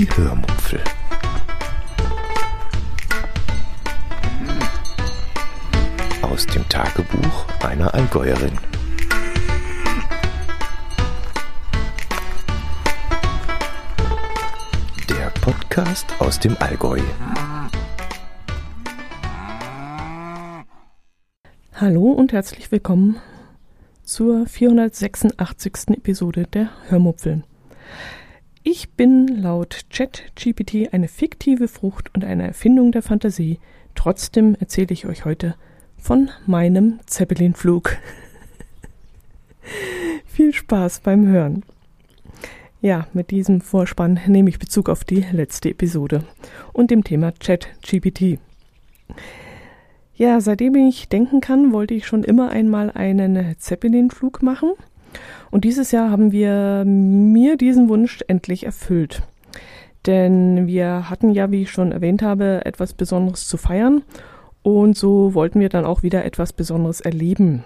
Die Hörmupfel. Aus dem Tagebuch einer Allgäuerin. Der Podcast aus dem Allgäu. Hallo und herzlich willkommen zur 486. Episode der Hörmupfel. Ich bin laut ChatGPT eine fiktive Frucht und eine Erfindung der Fantasie. Trotzdem erzähle ich euch heute von meinem Zeppelinflug. Viel Spaß beim Hören. Ja, mit diesem Vorspann nehme ich Bezug auf die letzte Episode und dem Thema ChatGPT. Ja, seitdem ich denken kann, wollte ich schon immer einmal einen Zeppelinflug machen. Und dieses Jahr haben wir mir diesen Wunsch endlich erfüllt. Denn wir hatten ja, wie ich schon erwähnt habe, etwas Besonderes zu feiern. Und so wollten wir dann auch wieder etwas Besonderes erleben.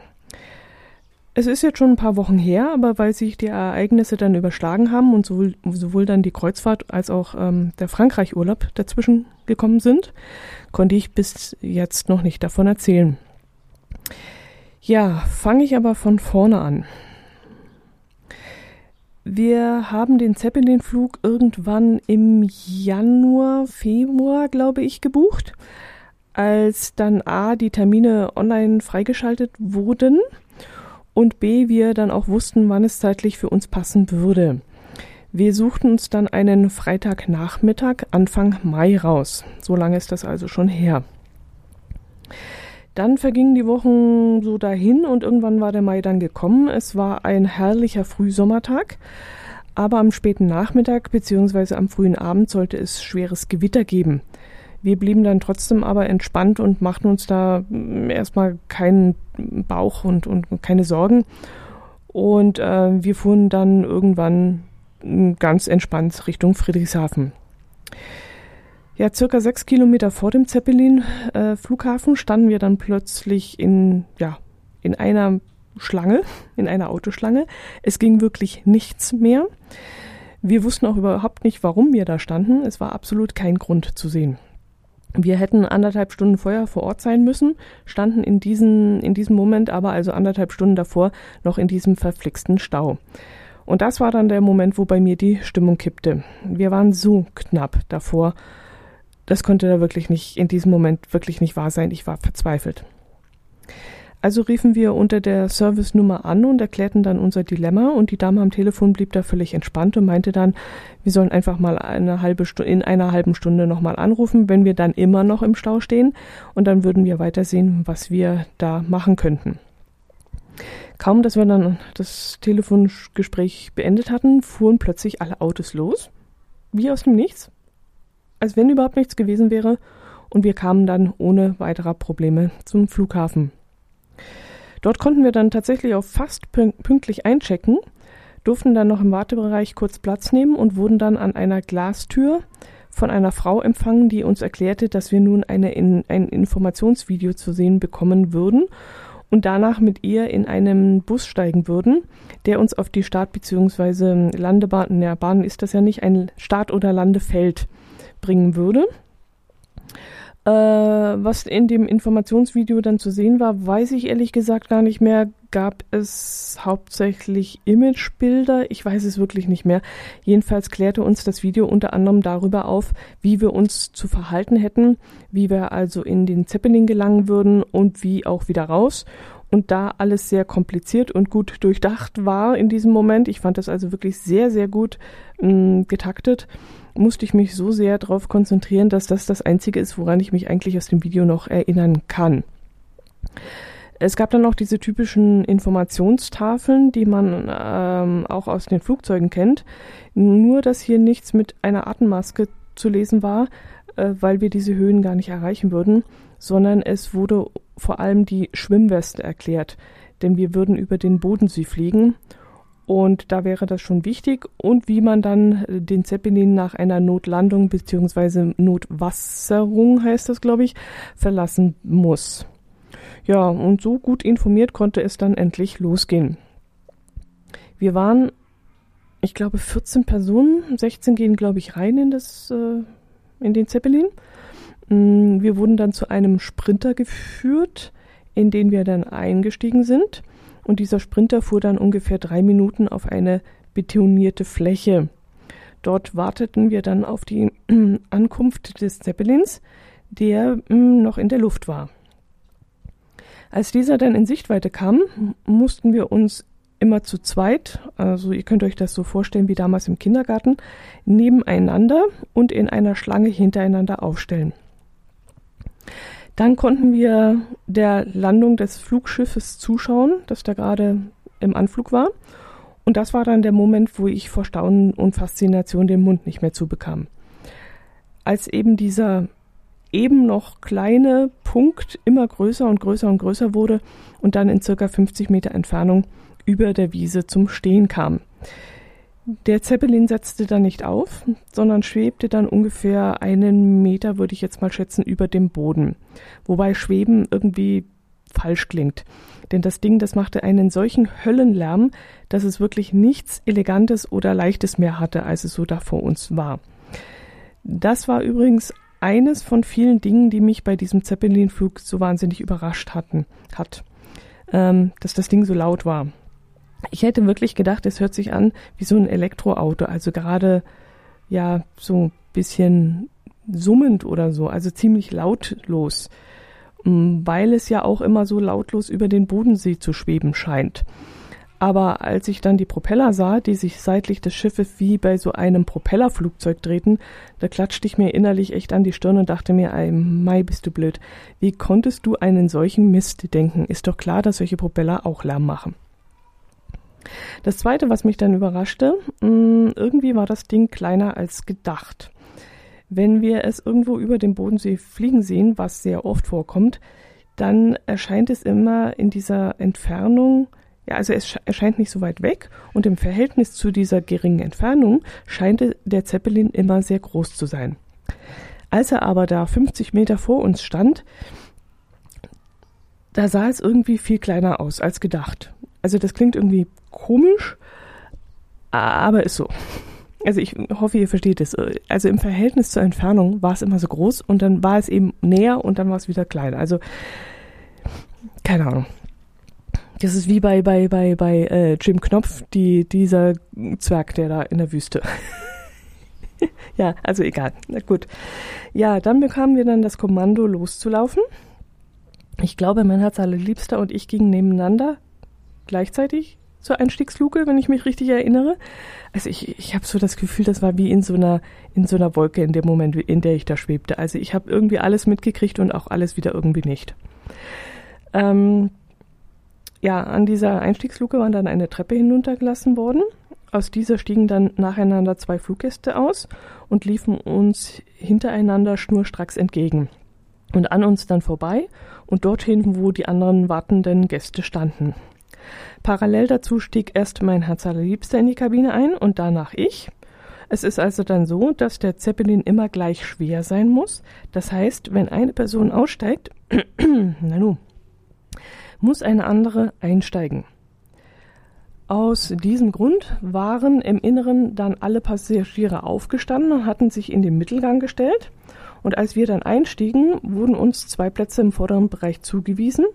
Es ist jetzt schon ein paar Wochen her, aber weil sich die Ereignisse dann überschlagen haben und sowohl, sowohl dann die Kreuzfahrt als auch ähm, der Frankreich-Urlaub dazwischen gekommen sind, konnte ich bis jetzt noch nicht davon erzählen. Ja, fange ich aber von vorne an. Wir haben den Zeppelin-Flug irgendwann im Januar, Februar, glaube ich, gebucht, als dann A, die Termine online freigeschaltet wurden und B, wir dann auch wussten, wann es zeitlich für uns passen würde. Wir suchten uns dann einen Freitagnachmittag Anfang Mai raus. So lange ist das also schon her. Dann vergingen die Wochen so dahin und irgendwann war der Mai dann gekommen. Es war ein herrlicher Frühsommertag, aber am späten Nachmittag bzw. am frühen Abend sollte es schweres Gewitter geben. Wir blieben dann trotzdem aber entspannt und machten uns da mm, erstmal keinen Bauch und, und keine Sorgen. Und äh, wir fuhren dann irgendwann mm, ganz entspannt Richtung Friedrichshafen. Ja, circa sechs Kilometer vor dem Zeppelin-Flughafen äh, standen wir dann plötzlich in, ja, in einer Schlange, in einer Autoschlange. Es ging wirklich nichts mehr. Wir wussten auch überhaupt nicht, warum wir da standen. Es war absolut kein Grund zu sehen. Wir hätten anderthalb Stunden vorher vor Ort sein müssen, standen in, diesen, in diesem Moment aber also anderthalb Stunden davor noch in diesem verflixten Stau. Und das war dann der Moment, wo bei mir die Stimmung kippte. Wir waren so knapp davor, das konnte da wirklich nicht, in diesem Moment wirklich nicht wahr sein. Ich war verzweifelt. Also riefen wir unter der Service-Nummer an und erklärten dann unser Dilemma und die Dame am Telefon blieb da völlig entspannt und meinte dann, wir sollen einfach mal eine halbe Stunde, in einer halben Stunde nochmal anrufen, wenn wir dann immer noch im Stau stehen und dann würden wir weitersehen, was wir da machen könnten. Kaum, dass wir dann das Telefongespräch beendet hatten, fuhren plötzlich alle Autos los, wie aus dem Nichts als wenn überhaupt nichts gewesen wäre, und wir kamen dann ohne weiterer Probleme zum Flughafen. Dort konnten wir dann tatsächlich auch fast pünktlich einchecken, durften dann noch im Wartebereich kurz Platz nehmen und wurden dann an einer Glastür von einer Frau empfangen, die uns erklärte, dass wir nun eine in, ein Informationsvideo zu sehen bekommen würden und danach mit ihr in einem Bus steigen würden, der uns auf die Start- bzw. Landebahn, ja, Bahn ist das ja nicht, ein Start- oder Landefeld bringen würde. Äh, was in dem Informationsvideo dann zu sehen war, weiß ich ehrlich gesagt gar nicht mehr. Gab es hauptsächlich Imagebilder? Ich weiß es wirklich nicht mehr. Jedenfalls klärte uns das Video unter anderem darüber auf, wie wir uns zu verhalten hätten, wie wir also in den Zeppelin gelangen würden und wie auch wieder raus. Und da alles sehr kompliziert und gut durchdacht war in diesem Moment, ich fand das also wirklich sehr, sehr gut mh, mm, getaktet, musste ich mich so sehr darauf konzentrieren, dass das das Einzige ist, woran ich mich eigentlich aus dem Video noch erinnern kann. Es gab dann noch diese typischen Informationstafeln, die man ähm, auch aus den Flugzeugen kennt. Nur, dass hier nichts mit einer Atemmaske zu lesen war, äh, weil wir diese Höhen gar nicht erreichen würden, sondern es wurde vor allem die Schwimmweste erklärt, denn wir würden über den Bodensee fliegen und da wäre das schon wichtig und wie man dann äh, den Zeppelin nach einer Notlandung beziehungsweise Notwasserung heißt das, glaube ich, verlassen muss. Ja, und so gut informiert konnte es dann endlich losgehen. Wir waren ich glaube, 14 Personen, 16 gehen, glaube ich, rein in, das, äh, in den Zeppelin. Mm, wir wurden dann zu einem Sprinter geführt, in den wir dann eingestiegen sind. Und dieser Sprinter fuhr dann ungefähr drei Minuten auf eine betonierte Fläche. Dort warteten wir dann auf die Ankunft des Zeppelins, der mm, noch in der Luft war. Als dieser dann in Sichtweite kam, mussten wir uns immer zu zweit, also ihr könnt euch das so vorstellen wie damals im Kindergarten, nebeneinander und in einer Schlange hintereinander aufstellen. Dann konnten wir der Landung des Flugschiffes zuschauen, das da gerade im Anflug war. Und das war dann der Moment, wo ich vor Staunen und Faszination den Mund nicht mehr zubekam. Als eben dieser eben noch kleine Punkt immer größer und größer und größer wurde und dann in circa 50 Meter Entfernung über der Wiese zum Stehen kam. Der Zeppelin setzte dann nicht auf, sondern schwebte dann ungefähr einen Meter, würde ich jetzt mal schätzen, über dem Boden. Wobei Schweben irgendwie falsch klingt. Denn das Ding, das machte einen solchen Höllenlärm, dass es wirklich nichts Elegantes oder Leichtes mehr hatte, als es so da vor uns war. Das war übrigens eines von vielen Dingen, die mich bei diesem Zeppelin-Flug so wahnsinnig überrascht hatten, hat, ähm, dass das Ding so laut war. Ich hätte wirklich gedacht, es hört sich an wie so ein Elektroauto, also gerade ja so ein bisschen summend oder so, also ziemlich lautlos, mm, weil es ja auch immer so lautlos über den Bodensee zu schweben scheint. Aber als ich dann die Propeller sah, die sich seitlich des Schiffes wie bei so einem Propellerflugzeug drehten, da klatschte ich mir innerlich echt an die Stirn und dachte mir, ey, Mai, bist du blöd. Wie konntest du einen solchen Mist denken? Ist doch klar, dass solche Propeller auch Lärm machen. Das zweite, was mich dann überraschte, mm, irgendwie war das Ding kleiner als gedacht. Wenn wir es irgendwo über dem Bodensee fliegen sehen, was sehr oft vorkommt, dann erscheint es immer in dieser Entfernung, ja, also es erscheint nicht so weit weg und im Verhältnis zu dieser geringen Entfernung scheint der Zeppelin immer sehr groß zu sein. Als er aber da 50 Meter vor uns stand, da sah es irgendwie viel kleiner aus als gedacht. Also das klingt irgendwie komisch, aber ist so. Also ich hoffe, ihr versteht es. Also im Verhältnis zur Entfernung war es immer so groß und dann war es eben näher und dann war es wieder klein. Also keine Ahnung. Das ist wie bei bei bei bei äh, Jim Knopf, die dieser Zwerg, der da in der Wüste. ja, also egal. Na gut. Ja, dann bekamen wir dann das Kommando loszulaufen. Ich glaube, mein Herz allerliebster und ich gingen nebeneinander gleichzeitig zur Einstiegsluke, wenn ich mich richtig erinnere. Also ich, ich habe so das Gefühl, das war wie in so einer in so einer Wolke in dem Moment, in der ich da schwebte. Also ich habe irgendwie alles mitgekriegt und auch alles wieder irgendwie nicht. Ähm, ja, an dieser Einstiegsluke war dann eine Treppe hinuntergelassen worden. Aus dieser stiegen dann nacheinander zwei Fluggäste aus und liefen uns hintereinander schnurstracks entgegen und an uns dann vorbei und dorthin, wo die anderen wartenden Gäste standen. Parallel dazu stieg erst mein Herz allerliebster in die Kabine ein und danach ich. Es ist also dann so, dass der Zeppelin immer gleich schwer sein muss. Das heißt, wenn eine Person aussteigt, na muss eine andere einsteigen. Aus diesem Grund waren im Inneren dann alle Passagiere aufgestanden und hatten sich in den Mittelgang gestellt. Und als wir dann einstiegen, wurden uns zwei Plätze im vorderen Bereich zugewiesen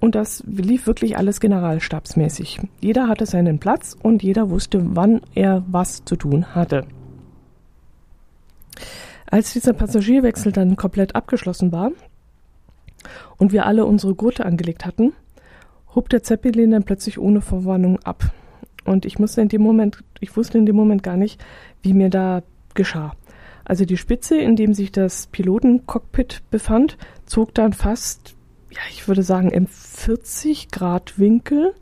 und das lief wirklich alles generalstabsmäßig. Jeder hatte seinen Platz und jeder wusste, wann er was zu tun hatte. Als dieser Passagierwechsel dann komplett abgeschlossen war und wir alle unsere Gurte angelegt hatten, hob der Zeppelin dann plötzlich ohne Verwarnung ab. Und ich musste in dem Moment, ich wusste in dem Moment gar nicht, wie mir da geschah. Also die Spitze, in dem sich das Pilotencockpit befand, zog dann fast ja, ich würde sagen, im 40 Grad Winkel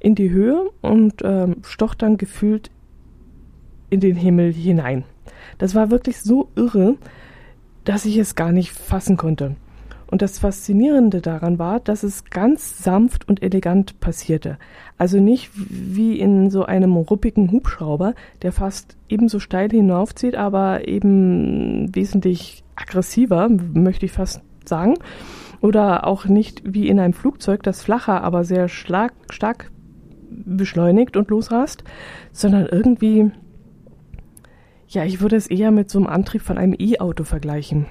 in die Höhe und ähm, stoch dann gefühlt in den Himmel hinein. Das war wirklich so irre, dass ich es gar nicht fassen konnte. Und das Faszinierende daran war, dass es ganz sanft und elegant passierte. Also nicht wie in so einem ruppigen Hubschrauber, der fast ebenso steil hinaufzieht, aber eben wesentlich aggressiver, möchte ich fast sagen oder auch nicht wie in einem Flugzeug, das flacher, aber sehr schlag, stark beschleunigt und losrast, sondern irgendwie, ja, ich würde es eher mit so einem Antrieb von einem E-Auto vergleichen.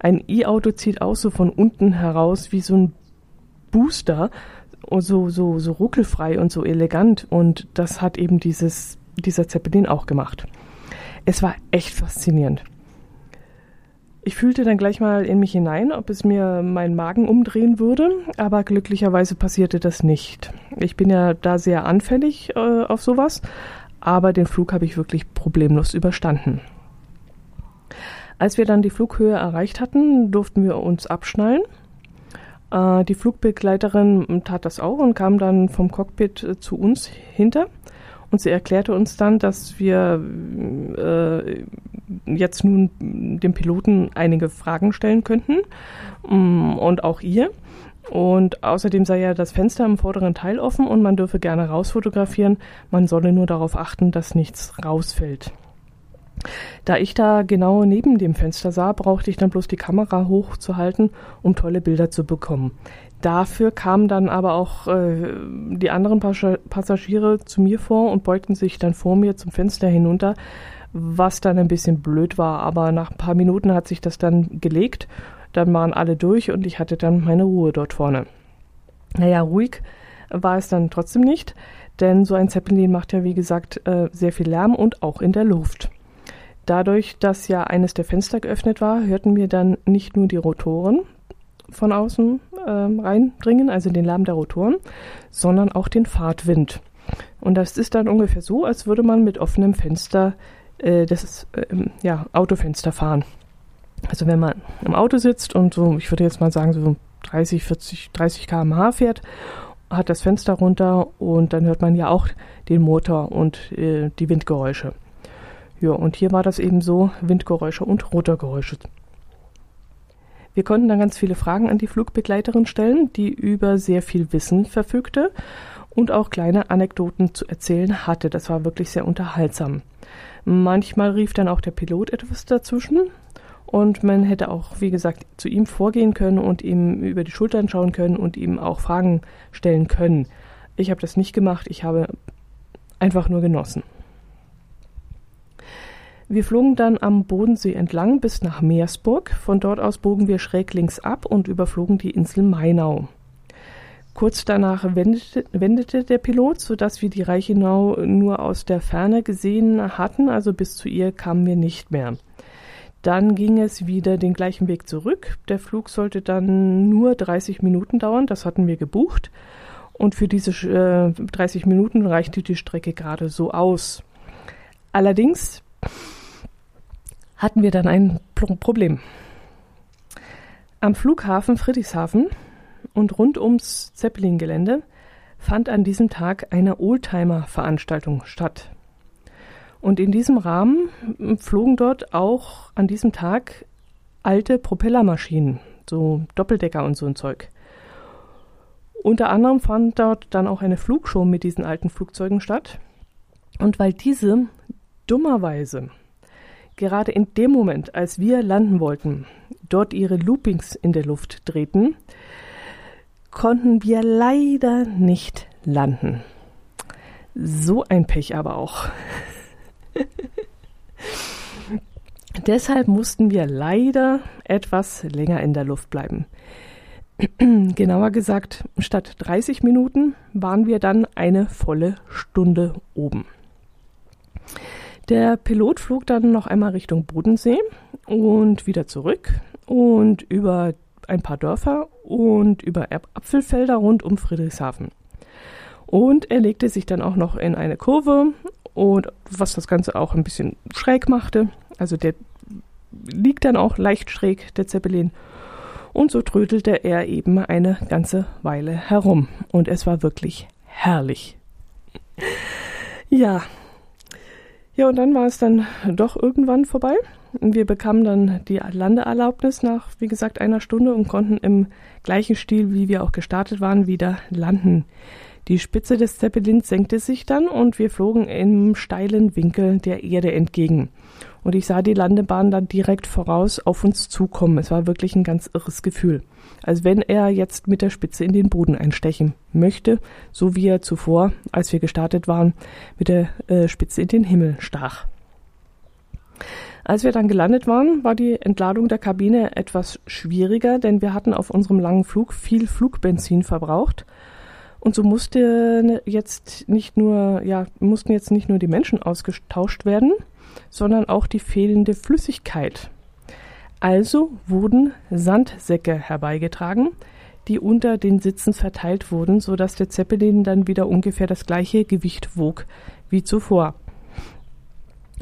Ein E-Auto zieht auch so von unten heraus wie so ein Booster, so, so, so ruckelfrei und so elegant. Und das hat eben dieses, dieser Zeppelin auch gemacht. Es war echt faszinierend. Ich fühlte dann gleich mal in mich hinein, ob es mir meinen Magen umdrehen würde, aber glücklicherweise passierte das nicht. Ich bin ja da sehr anfällig äh, auf sowas, aber den Flug habe ich wirklich problemlos überstanden. Als wir dann die Flughöhe erreicht hatten, durften wir uns abschnallen. Äh, die Flugbegleiterin tat das auch und kam dann vom Cockpit äh, zu uns hinter. Und sie erklärte uns dann, dass wir äh, jetzt nun dem Piloten einige Fragen stellen könnten mm, und auch ihr. Und außerdem sei ja das Fenster im vorderen Teil offen und man dürfe gerne rausfotografieren. Man solle nur darauf achten, dass nichts rausfällt. Da ich da genau neben dem Fenster sah, brauchte ich dann bloß die Kamera hochzuhalten, um tolle Bilder zu bekommen. Dafür kamen dann aber auch äh, die anderen Passagiere zu mir vor und beugten sich dann vor mir zum Fenster hinunter, was dann ein bisschen blöd war. Aber nach ein paar Minuten hat sich das dann gelegt. Dann waren alle durch und ich hatte dann meine Ruhe dort vorne. Naja, ruhig war es dann trotzdem nicht, denn so ein Zeppelin macht ja, wie gesagt, äh, sehr viel Lärm und auch in der Luft. Dadurch, dass ja eines der Fenster geöffnet war, hörten wir dann nicht nur die Rotoren von außen äh, reindringen, also den Lärm der Rotoren, sondern auch den Fahrtwind. Und das ist dann ungefähr so, als würde man mit offenem Fenster äh, das äh, ja, Autofenster fahren. Also wenn man im Auto sitzt und so, ich würde jetzt mal sagen, so 30, 40, 30 km/h fährt, hat das Fenster runter und dann hört man ja auch den Motor und äh, die Windgeräusche. Ja, und hier war das eben so, Windgeräusche und Rotorgeräusche. Wir konnten dann ganz viele Fragen an die Flugbegleiterin stellen, die über sehr viel Wissen verfügte und auch kleine Anekdoten zu erzählen hatte. Das war wirklich sehr unterhaltsam. Manchmal rief dann auch der Pilot etwas dazwischen und man hätte auch, wie gesagt, zu ihm vorgehen können und ihm über die Schultern schauen können und ihm auch Fragen stellen können. Ich habe das nicht gemacht, ich habe einfach nur genossen. Wir flogen dann am Bodensee entlang bis nach Meersburg. Von dort aus bogen wir schräg links ab und überflogen die Insel Mainau. Kurz danach wendete, wendete der Pilot, sodass wir die Reichenau nur aus der Ferne gesehen hatten, also bis zu ihr kamen wir nicht mehr. Dann ging es wieder den gleichen Weg zurück. Der Flug sollte dann nur 30 Minuten dauern, das hatten wir gebucht. Und für diese äh, 30 Minuten reichte die Strecke gerade so aus. Allerdings hatten wir dann ein Problem. Am Flughafen Friedrichshafen und rund ums Zeppelin-Gelände fand an diesem Tag eine Oldtimer-Veranstaltung statt. Und in diesem Rahmen flogen dort auch an diesem Tag alte Propellermaschinen, so Doppeldecker und so ein Zeug. Unter anderem fand dort dann auch eine Flugshow mit diesen alten Flugzeugen statt. Und weil diese dummerweise Gerade in dem Moment, als wir landen wollten, dort ihre Loopings in der Luft drehten, konnten wir leider nicht landen. So ein Pech aber auch. Deshalb mussten wir leider etwas länger in der Luft bleiben. Genauer gesagt, statt 30 Minuten waren wir dann eine volle Stunde oben. Der Pilot flog dann noch einmal Richtung Bodensee und wieder zurück und über ein paar Dörfer und über Apfelfelder rund um Friedrichshafen. Und er legte sich dann auch noch in eine Kurve und was das Ganze auch ein bisschen schräg machte. Also der liegt dann auch leicht schräg, der Zeppelin. Und so trödelte er eben eine ganze Weile herum. Und es war wirklich herrlich. Ja, ja, und dann war es dann doch irgendwann vorbei. Wir bekamen dann die Landeerlaubnis nach, wie gesagt, einer Stunde und konnten im gleichen Stil, wie wir auch gestartet waren, wieder landen. Die Spitze des Zeppelins senkte sich dann und wir flogen im steilen Winkel der Erde entgegen. Und ich sah die Landebahn dann direkt voraus auf uns zukommen. Es war wirklich ein ganz irres Gefühl. Als wenn er jetzt mit der Spitze in den Boden einstechen möchte, so wie er zuvor, als wir gestartet waren, mit der äh, Spitze in den Himmel stach. Als wir dann gelandet waren, war die Entladung der Kabine etwas schwieriger, denn wir hatten auf unserem langen Flug viel Flugbenzin verbraucht. Und so musste jetzt nicht nur, ja, mussten jetzt nicht nur die Menschen ausgetauscht werden, sondern auch die fehlende Flüssigkeit. Also wurden Sandsäcke herbeigetragen, die unter den Sitzen verteilt wurden, so dass der Zeppelin dann wieder ungefähr das gleiche Gewicht wog wie zuvor.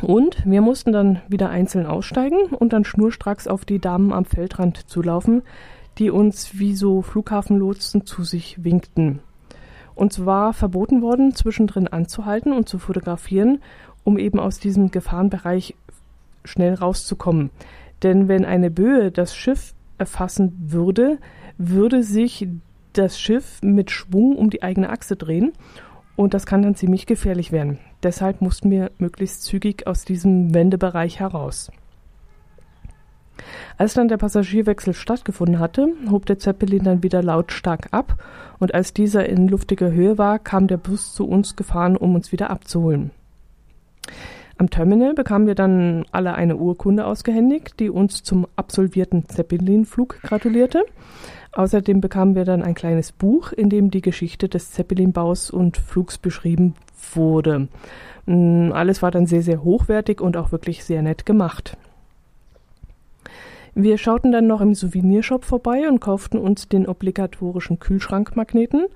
Und wir mussten dann wieder einzeln aussteigen und dann schnurstracks auf die Damen am Feldrand zulaufen, die uns wie so Flughafenlotsen zu sich winkten. Uns war verboten worden, zwischendrin anzuhalten und zu fotografieren, um eben aus diesem Gefahrenbereich schnell rauszukommen. Denn wenn eine Böe das Schiff erfassen würde, würde sich das Schiff mit Schwung um die eigene Achse drehen und das kann dann ziemlich gefährlich werden. Deshalb mussten wir möglichst zügig aus diesem Wendebereich heraus. Als dann der Passagierwechsel stattgefunden hatte, hob der Zeppelin dann wieder lautstark ab, und als dieser in luftiger Höhe war, kam der Bus zu uns gefahren, um uns wieder abzuholen. Am Terminal bekamen wir dann alle eine Urkunde ausgehändigt, die uns zum absolvierten Zeppelin-Flug gratulierte. Außerdem bekamen wir dann ein kleines Buch, in dem die Geschichte des Zeppelin-Baus und Flugs beschrieben wurde. Mm, alles war dann sehr, sehr hochwertig und auch wirklich sehr nett gemacht. Wir schauten dann noch im Souvenirshop vorbei und kauften uns den obligatorischen Kühlschrankmagneten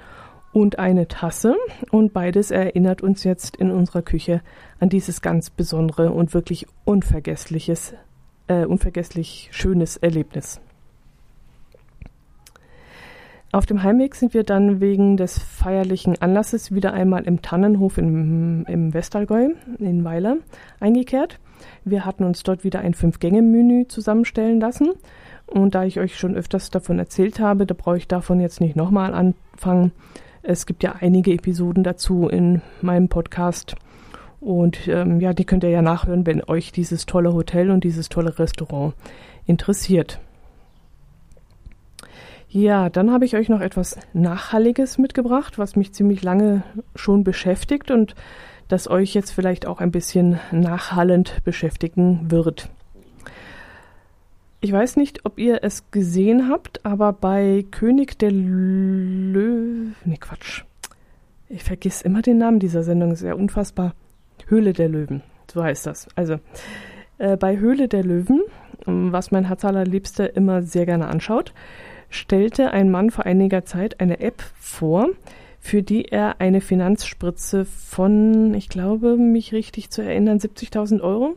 und eine Tasse. Und beides erinnert uns jetzt in unserer Küche an dieses ganz besondere und wirklich unvergessliches, äh, unvergesslich schönes Erlebnis. Auf dem Heimweg sind wir dann wegen des feierlichen Anlasses wieder einmal im Tannenhof im, im Westallgäu in Weiler eingekehrt. Wir hatten uns dort wieder ein Fünf-Gänge-Menü zusammenstellen lassen. Und da ich euch schon öfters davon erzählt habe, da brauche ich davon jetzt nicht nochmal anfangen. Es gibt ja einige Episoden dazu in meinem Podcast. Und ähm, ja, die könnt ihr ja nachhören, wenn euch dieses tolle Hotel und dieses tolle Restaurant interessiert. Ja, dann habe ich euch noch etwas Nachhalliges mitgebracht, was mich ziemlich lange schon beschäftigt und das euch jetzt vielleicht auch ein bisschen nachhallend beschäftigen wird. Ich weiß nicht, ob ihr es gesehen habt, aber bei König der Löwen. Nee, Quatsch. Ich vergiss immer den Namen dieser Sendung, ist ja unfassbar. Höhle der Löwen, so heißt das. Also, äh, bei Höhle der Löwen, was mein Herz allerliebster immer sehr gerne anschaut, stellte ein Mann vor einiger Zeit eine App vor, für die er eine Finanzspritze von, ich glaube, mich richtig zu erinnern, 70.000 Euro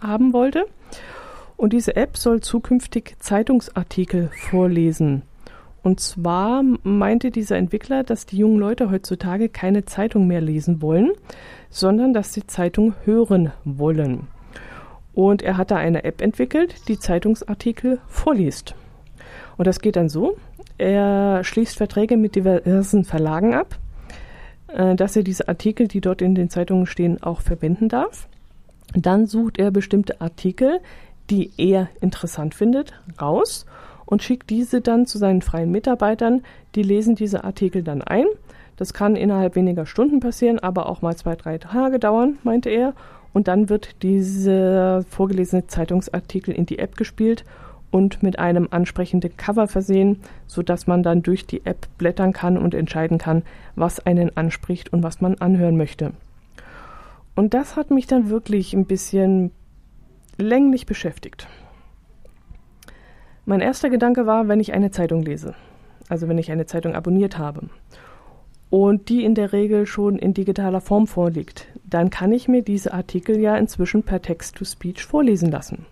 haben wollte. Und diese App soll zukünftig Zeitungsartikel vorlesen. Und zwar meinte dieser Entwickler, dass die jungen Leute heutzutage keine Zeitung mehr lesen wollen, sondern dass sie Zeitung hören wollen. Und er hat da eine App entwickelt, die Zeitungsartikel vorliest. Und das geht dann so, er schließt Verträge mit diversen Verlagen ab, äh, dass er diese Artikel, die dort in den Zeitungen stehen, auch verwenden darf. Dann sucht er bestimmte Artikel, die er interessant findet, raus und schickt diese dann zu seinen freien Mitarbeitern. Die lesen diese Artikel dann ein. Das kann innerhalb weniger Stunden passieren, aber auch mal zwei, drei Tage dauern, meinte er. Und dann wird dieser vorgelesene Zeitungsartikel in die App gespielt und mit einem ansprechenden Cover versehen, so dass man dann durch die App blättern kann und entscheiden kann, was einen anspricht und was man anhören möchte. Und das hat mich dann wirklich ein bisschen länglich beschäftigt. Mein erster Gedanke war, wenn ich eine Zeitung lese, also wenn ich eine Zeitung abonniert habe und die in der Regel schon in digitaler Form vorliegt, dann kann ich mir diese Artikel ja inzwischen per Text-to-Speech vorlesen lassen.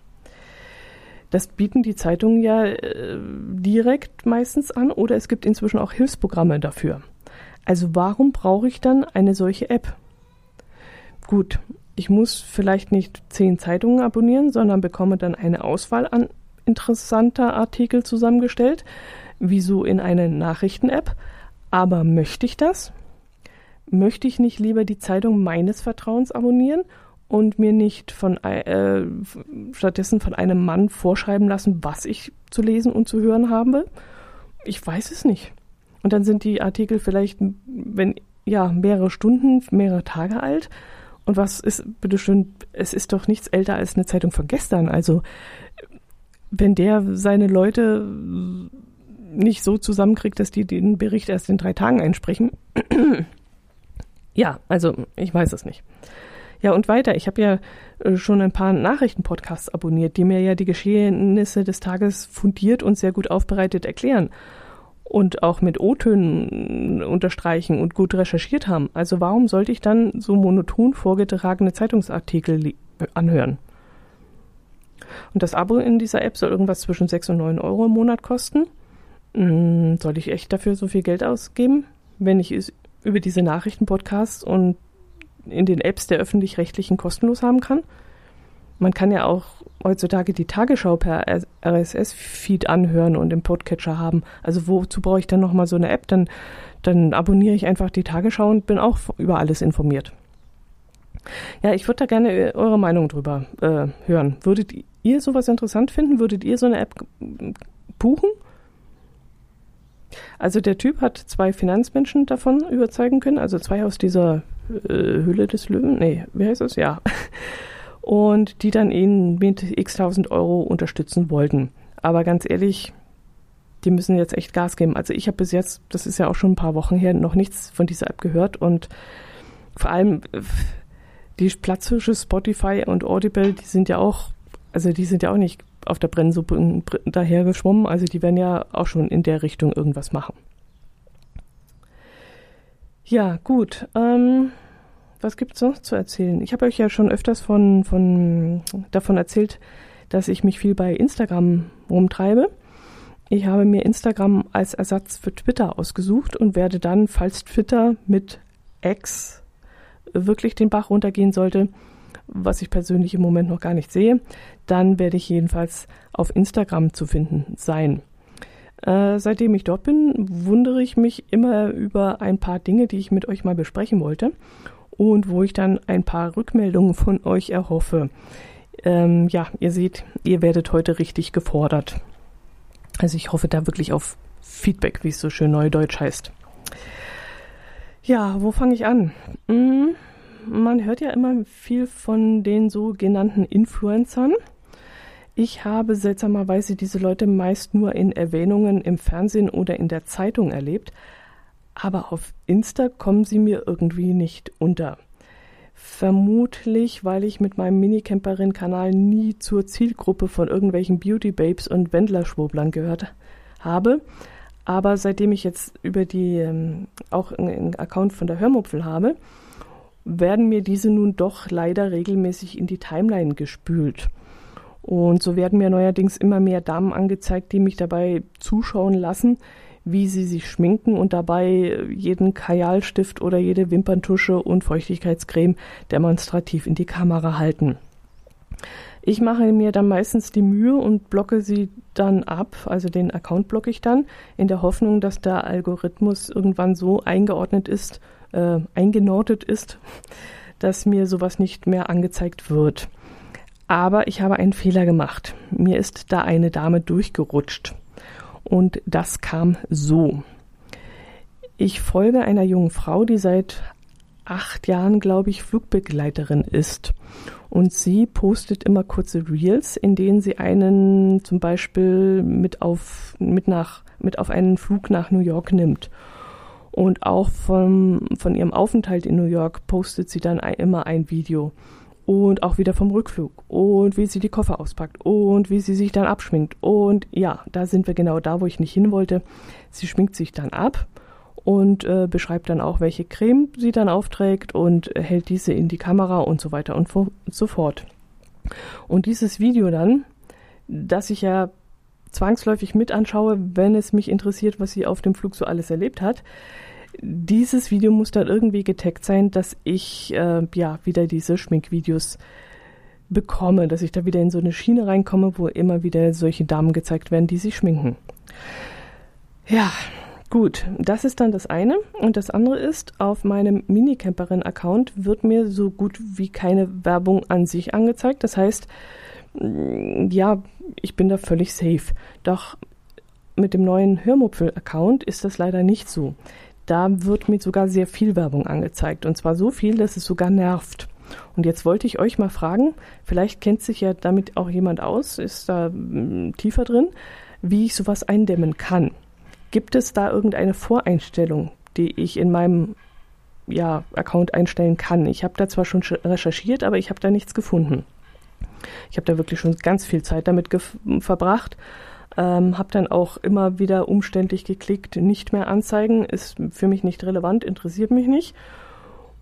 Das bieten die Zeitungen ja äh, direkt meistens an oder es gibt inzwischen auch Hilfsprogramme dafür. Also warum brauche ich dann eine solche App? Gut, ich muss vielleicht nicht zehn Zeitungen abonnieren, sondern bekomme dann eine Auswahl an interessanter Artikel zusammengestellt, wie so in einer Nachrichten-App. Aber möchte ich das? Möchte ich nicht lieber die Zeitung meines Vertrauens abonnieren und mir nicht von äh, stattdessen von einem Mann vorschreiben lassen, was ich zu lesen und zu hören habe? Ich weiß es nicht. Und dann sind die Artikel vielleicht, wenn ja, mehrere Stunden, mehrere Tage alt. Und was ist, bitteschön, es ist doch nichts älter als eine Zeitung von gestern. Also, wenn der seine Leute nicht so zusammenkriegt, dass die den Bericht erst in drei Tagen einsprechen. ja, also, ich weiß es nicht. Ja, und weiter. Ich habe ja äh, schon ein paar Nachrichtenpodcasts abonniert, die mir ja die Geschehnisse des Tages fundiert und sehr gut aufbereitet erklären und auch mit O-Tönen unterstreichen und gut recherchiert haben. Also warum sollte ich dann so monoton vorgetragene Zeitungsartikel anhören? Und das Abo in dieser App soll irgendwas zwischen 6 und 9 Euro im Monat kosten. Hm, soll ich echt dafür so viel Geld ausgeben, wenn ich es über diese Nachrichtenpodcasts und in den Apps der öffentlich-rechtlichen kostenlos haben kann? Man kann ja auch heutzutage die Tagesschau per RSS-Feed anhören und im Podcatcher haben. Also wozu brauche ich dann nochmal so eine App? Dann, dann abonniere ich einfach die Tagesschau und bin auch über alles informiert. Ja, ich würde da gerne äh, eure Meinung drüber äh, hören. Würdet ihr sowas interessant finden? Würdet ihr so eine App buchen? Also der Typ hat zwei Finanzmenschen davon überzeugen können, also zwei aus dieser äh, Hülle des Löwen. Nee, wie heißt das? Ja und die dann ihn mit x tausend Euro unterstützen wollten. Aber ganz ehrlich, die müssen jetzt echt Gas geben. Also ich habe bis jetzt, das ist ja auch schon ein paar Wochen her, noch nichts von dieser App gehört und vor allem die Platzhirsche Spotify und Audible, die sind ja auch, also die sind ja auch nicht auf der Brennsuppe dahergeschwommen, also die werden ja auch schon in der Richtung irgendwas machen. Ja, gut. Ähm, was gibt es noch zu erzählen? Ich habe euch ja schon öfters von, von, davon erzählt, dass ich mich viel bei Instagram rumtreibe. Ich habe mir Instagram als Ersatz für Twitter ausgesucht und werde dann, falls Twitter mit X wirklich den Bach runtergehen sollte, was ich persönlich im Moment noch gar nicht sehe, dann werde ich jedenfalls auf Instagram zu finden sein. Äh, seitdem ich dort bin, wundere ich mich immer über ein paar Dinge, die ich mit euch mal besprechen wollte und wo ich dann ein paar Rückmeldungen von euch erhoffe. Ähm, ja, ihr seht, ihr werdet heute richtig gefordert. Also ich hoffe da wirklich auf Feedback, wie es so schön neudeutsch heißt. Ja, wo fange ich an? Hm, man hört ja immer viel von den sogenannten Influencern. Ich habe seltsamerweise diese Leute meist nur in Erwähnungen im Fernsehen oder in der Zeitung erlebt, aber auf Insta kommen sie mir irgendwie nicht unter. Vermutlich, weil ich mit meinem Minicamperin-Kanal nie zur Zielgruppe von irgendwelchen Beauty Babes und Wendlerschwoblern gehört habe. Aber seitdem ich jetzt über die ähm, auch einen Account von der Hörmupfel habe, werden mir diese nun doch leider regelmäßig in die Timeline gespült. Und so werden mir neuerdings immer mehr Damen angezeigt, die mich dabei zuschauen lassen, wie sie sich schminken und dabei jeden Kajalstift oder jede Wimperntusche und Feuchtigkeitscreme demonstrativ in die Kamera halten. Ich mache mir dann meistens die Mühe und blocke sie dann ab, also den Account blocke ich dann, in der Hoffnung, dass der Algorithmus irgendwann so eingeordnet ist, äh, eingenordet ist, dass mir sowas nicht mehr angezeigt wird. Aber ich habe einen Fehler gemacht. Mir ist da eine Dame durchgerutscht. Und das kam so. Ich folge einer jungen Frau, die seit acht Jahren, glaube ich, Flugbegleiterin ist. Und sie postet immer kurze Reels, in denen sie einen zum Beispiel mit auf, mit nach, mit auf einen Flug nach New York nimmt. Und auch vom, von ihrem Aufenthalt in New York postet sie dann immer ein Video und auch wieder vom Rückflug und wie sie die Koffer auspackt und wie sie sich dann abschminkt. Und ja, da sind wir genau da, wo ich nicht hin wollte. Sie schminkt sich dann ab und äh, beschreibt dann auch, welche Creme sie dann aufträgt und hält diese in die Kamera und so weiter und so fort. Und dieses Video dann, das ich ja zwangsläufig mit anschaue, wenn es mich interessiert, was sie auf dem Flug so alles erlebt hat, dieses Video muss dann irgendwie getaggt sein, dass ich äh, ja wieder diese Schminkvideos bekomme, dass ich da wieder in so eine Schiene reinkomme, wo immer wieder solche Damen gezeigt werden, die sich schminken. Ja, Gut, das ist dann das eine. Und das andere ist, auf meinem Minicamperin-Account wird mir so gut wie keine Werbung an sich angezeigt. Das heißt, mm, ja, ich bin da völlig safe. Doch mit dem neuen Hörmupfel-Account ist das leider nicht so. Da wird mir sogar sehr viel Werbung angezeigt. Und zwar so viel, dass es sogar nervt. Und jetzt wollte ich euch mal fragen, vielleicht kennt sich ja damit auch jemand aus, ist da mm, tiefer drin, wie ich sowas eindämmen kann. Gibt es da irgendeine Voreinstellung, die ich in meinem ja, Account einstellen kann? Ich habe da zwar schon recherchiert, aber ich habe da nichts gefunden. Ich habe da wirklich schon ganz viel Zeit damit verbracht. Ähm, habe dann auch immer wieder umständlich geklickt, nicht mehr anzeigen, ist für mich nicht relevant, interessiert mich nicht.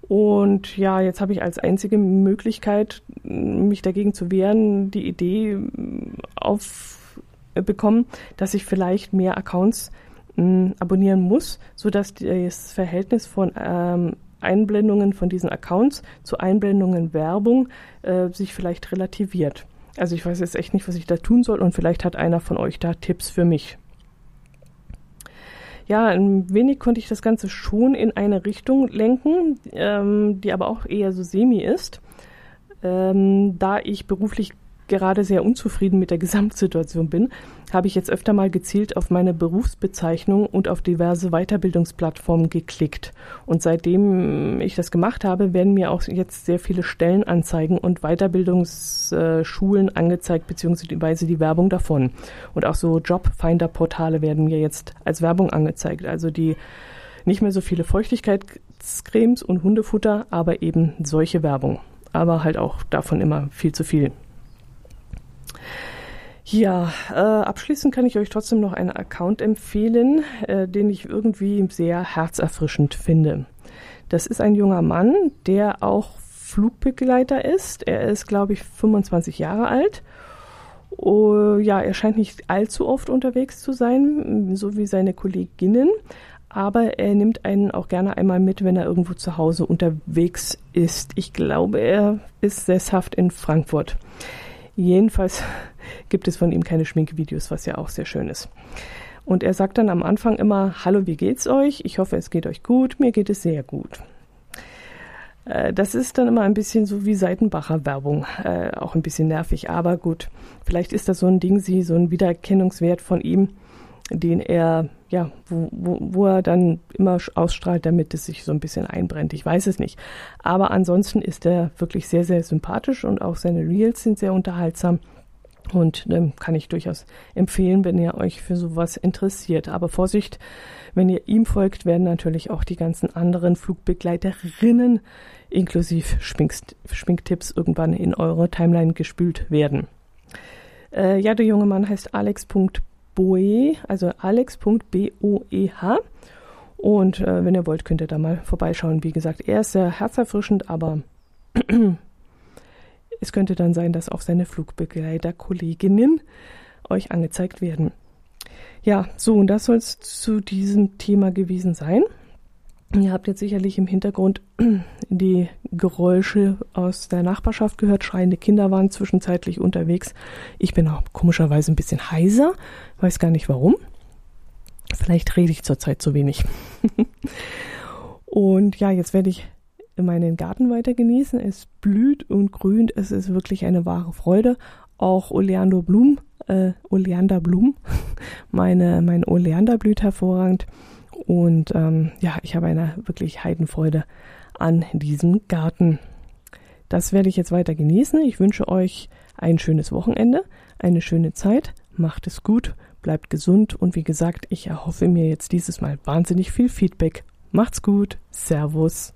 Und ja, jetzt habe ich als einzige Möglichkeit, mich dagegen zu wehren, die Idee aufbekommen, dass ich vielleicht mehr Accounts mh, abonnieren muss, sodass das Verhältnis von ähm, Einblendungen von diesen Accounts zu Einblendungen Werbung äh, sich vielleicht relativiert. Also ich weiß jetzt echt nicht, was ich da tun soll und vielleicht hat einer von euch da Tipps für mich. Ja, ein wenig konnte ich das Ganze schon in eine Richtung lenken, ähm, die aber auch eher so semi ist. Ähm, da ich beruflich gerade sehr unzufrieden mit der Gesamtsituation bin, habe ich jetzt öfter mal gezielt auf meine Berufsbezeichnung und auf diverse Weiterbildungsplattformen geklickt. Und seitdem ich das gemacht habe, werden mir auch jetzt sehr viele Stellenanzeigen und Weiterbildungsschulen angezeigt, beziehungsweise die Werbung davon. Und auch so Jobfinder-Portale werden mir jetzt als Werbung angezeigt. Also die nicht mehr so viele Feuchtigkeitscremes und Hundefutter, aber eben solche Werbung. Aber halt auch davon immer viel zu viel. Ja, äh, abschließend kann ich euch trotzdem noch einen Account empfehlen, äh, den ich irgendwie sehr herzerfrischend finde. Das ist ein junger Mann, der auch Flugbegleiter ist. Er ist, glaube ich, 25 Jahre alt. Oh, ja, er scheint nicht allzu oft unterwegs zu sein, so wie seine Kolleginnen. Aber er nimmt einen auch gerne einmal mit, wenn er irgendwo zu Hause unterwegs ist. Ich glaube, er ist sesshaft in Frankfurt. Jedenfalls gibt es von ihm keine Schminkvideos, was ja auch sehr schön ist. Und er sagt dann am Anfang immer, hallo, wie geht's euch? Ich hoffe, es geht euch gut. Mir geht es sehr gut. Äh, das ist dann immer ein bisschen so wie Seitenbacher Werbung, äh, auch ein bisschen nervig, aber gut. Vielleicht ist das so ein Ding, so ein Wiedererkennungswert von ihm, den er, ja, wo, wo, wo er dann immer ausstrahlt, damit es sich so ein bisschen einbrennt. Ich weiß es nicht. Aber ansonsten ist er wirklich sehr, sehr sympathisch und auch seine Reels sind sehr unterhaltsam. Und ähm, kann ich durchaus empfehlen, wenn ihr euch für sowas interessiert. Aber Vorsicht, wenn ihr ihm folgt, werden natürlich auch die ganzen anderen Flugbegleiterinnen inklusive Schminktipps irgendwann in eure Timeline gespült werden. Äh, ja, der junge Mann heißt Alex.b Boe, also alex.boeh. Und äh, wenn ihr wollt, könnt ihr da mal vorbeischauen. Wie gesagt, er ist sehr herzerfrischend, aber es könnte dann sein, dass auch seine Flugbegleiterkolleginnen euch angezeigt werden. Ja, so, und das soll es zu diesem Thema gewesen sein. Ihr habt jetzt sicherlich im Hintergrund die Geräusche aus der Nachbarschaft gehört. Schreiende Kinder waren zwischenzeitlich unterwegs. Ich bin auch komischerweise ein bisschen heiser, weiß gar nicht warum. Vielleicht rede ich zurzeit zu wenig. und ja, jetzt werde ich meinen Garten weiter genießen. Es blüht und grünt. Es ist wirklich eine wahre Freude. Auch Oleander Blum, äh, Oleander Blum, meine, mein Oleander blüht hervorragend. Und ähm, ja, ich habe eine wirklich Heidenfreude an diesem Garten. Das werde ich jetzt weiter genießen. Ich wünsche euch ein schönes Wochenende, eine schöne Zeit. Macht es gut, bleibt gesund und wie gesagt, ich erhoffe mir jetzt dieses Mal wahnsinnig viel Feedback. Macht's gut. Servus.